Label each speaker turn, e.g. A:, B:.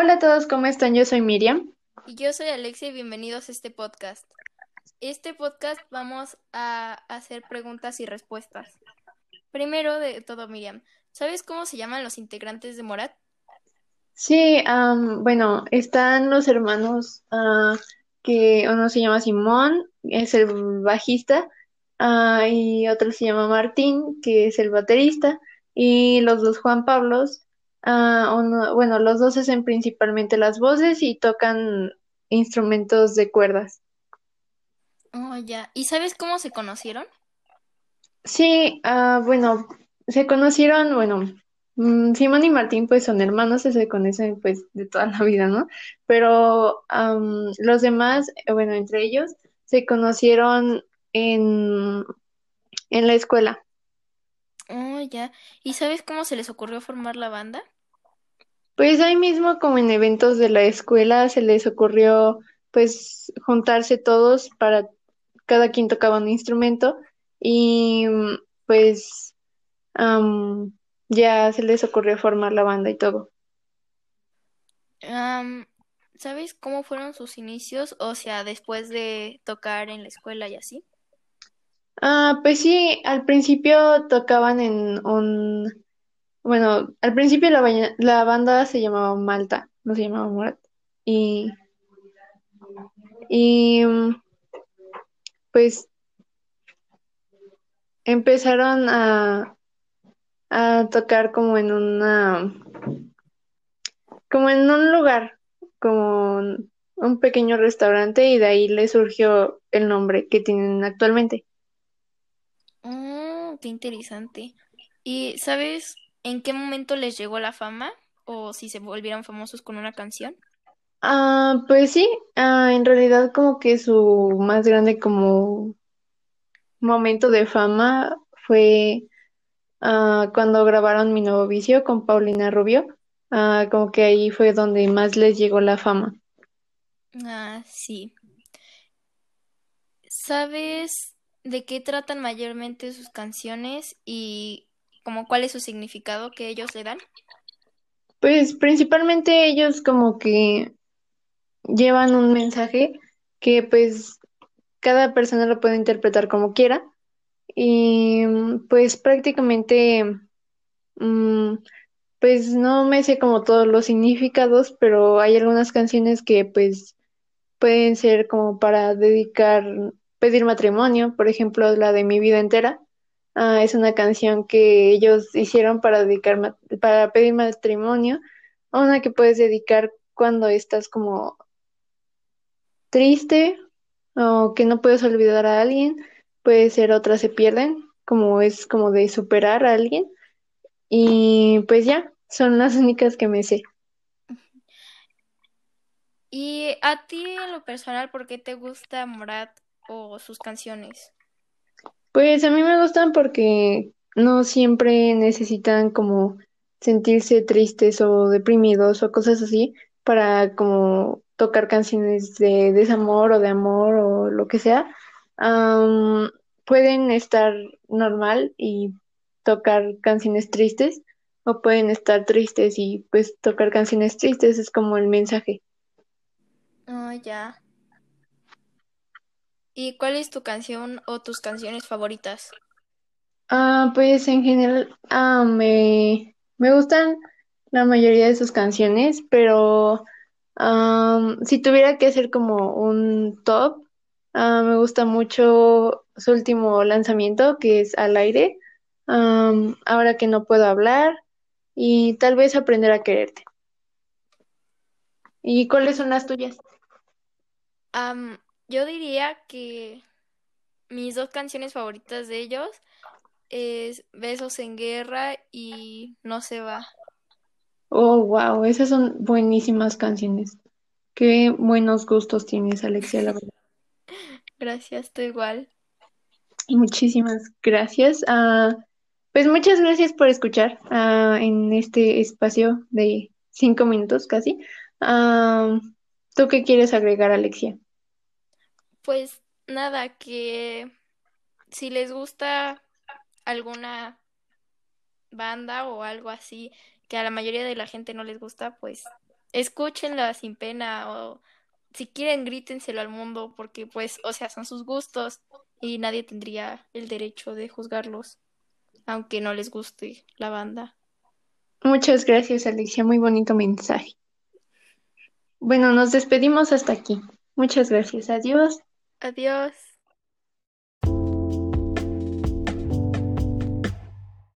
A: Hola a todos, ¿cómo están? Yo soy Miriam.
B: Y yo soy Alexia y bienvenidos a este podcast. Este podcast vamos a hacer preguntas y respuestas. Primero de todo, Miriam, ¿sabes cómo se llaman los integrantes de Morat?
A: Sí, am, bueno, están los hermanos ah, que uno se llama Simón, es el bajista, ah, y otro se llama Martín, que es el baterista, y los dos Juan Pablos, ah, uno- bueno, los dos hacen principalmente las voces y tocan instrumentos de cuerdas.
B: Oh, ya. ¿Y sabes cómo se conocieron?
A: Sí, ah, bueno, se conocieron, bueno, mm, Simón y Martín pues son hermanos, se conocen pues de toda la vida, ¿no? Pero am, los demás, eh, bueno, entre ellos, se conocieron en, en la escuela.
B: Oh, ya. ¿Y sabes cómo se les ocurrió formar la banda?
A: Pues ahí mismo, como en eventos de la escuela, se les ocurrió pues juntarse todos para cada quien tocaba un instrumento y pues am, ya se les ocurrió formar la banda y todo.
B: ¿sabes cómo fueron sus inicios? O sea, después de tocar en la escuela y así.
A: Ah, pues sí, al principio tocaban en un, bueno, al principio la, la banda se llamaba Malta, no se llamaba Morat. Y, y mm, pues empezaron a, a tocar como en una, como en un lugar, como un pequeño restaurante y de ahí le surgió el nombre que tienen actualmente.
B: Oh, qué interesante. ¿Y sabes en qué momento les llegó la fama? ¿O si se volvieron famosos con una canción?
A: Ah, pues sí, ah, en realidad como que su más grande como momento de fama fue ah, cuando grabaron Mi Nuevo Vicio con Paulina Rubio. Ah, como que ahí fue donde más les llegó la fama.
B: Ah, sí. ¿Sabes de qué tratan mayormente sus canciones y como cuál es su significado que ellos le dan?
A: Pues principalmente ellos como que llevan un mensaje que pues cada persona lo puede interpretar como quiera y mm, pues prácticamente mm, pues no me sé como todos los significados, pero hay algunas canciones que pues pueden ser como para dedicar, pedir matrimonio, por ejemplo, la de Mi vida entera. Ah, es una canción que ellos hicieron para dedicar, para pedir matrimonio, una que puedes dedicar cuando estás como triste o que no puedes olvidar a alguien. Puede ser otras se pierden, como es como de superar a alguien. Y pues ya, son las únicas que me sé.
B: Y a ti en lo personal, ¿por qué te gusta Morat o sus canciones?
A: Pues a mí me gustan porque no siempre necesitan como sentirse tristes o deprimidos o cosas así para como tocar canciones de desamor o de amor o lo que sea. Pueden estar normal y tocar canciones tristes o pueden estar tristes y pues tocar canciones tristes es como el mensaje.
B: Oh, ya. ¿Y cuál es tu canción o tus canciones favoritas?
A: Ah, pues en general, ah, me, me gustan la mayoría de sus canciones, pero am, si tuviera que hacer como un top, ah, me gusta mucho su último lanzamiento, que es Al aire, am, Ahora que no puedo hablar, y tal vez Aprender a quererte. ¿Y cuáles son las tuyas?
B: Am, yo diría que mis dos canciones favoritas de ellos es Besos en Guerra y No se va.
A: Oh, wow, esas son buenísimas canciones. Qué buenos gustos tienes, Alexia, la verdad.
B: Gracias, tú igual.
A: Y muchísimas gracias. Ah, pues muchas gracias por escuchar ah, en este espacio de cinco minutos casi. Ah, ¿tú qué quieres agregar, Alexia?
B: Pues nada, que si les gusta alguna banda o algo así que a la mayoría de la gente no les gusta, pues escúchenla sin pena o si quieren grítenselo al mundo porque pues, o sea, son sus gustos y nadie tendría el derecho de juzgarlos, aunque no les guste la banda.
A: Muchas gracias, Alicia. Muy bonito mensaje. Bueno, nos despedimos hasta aquí. Muchas gracias. Adiós.
B: Adiós.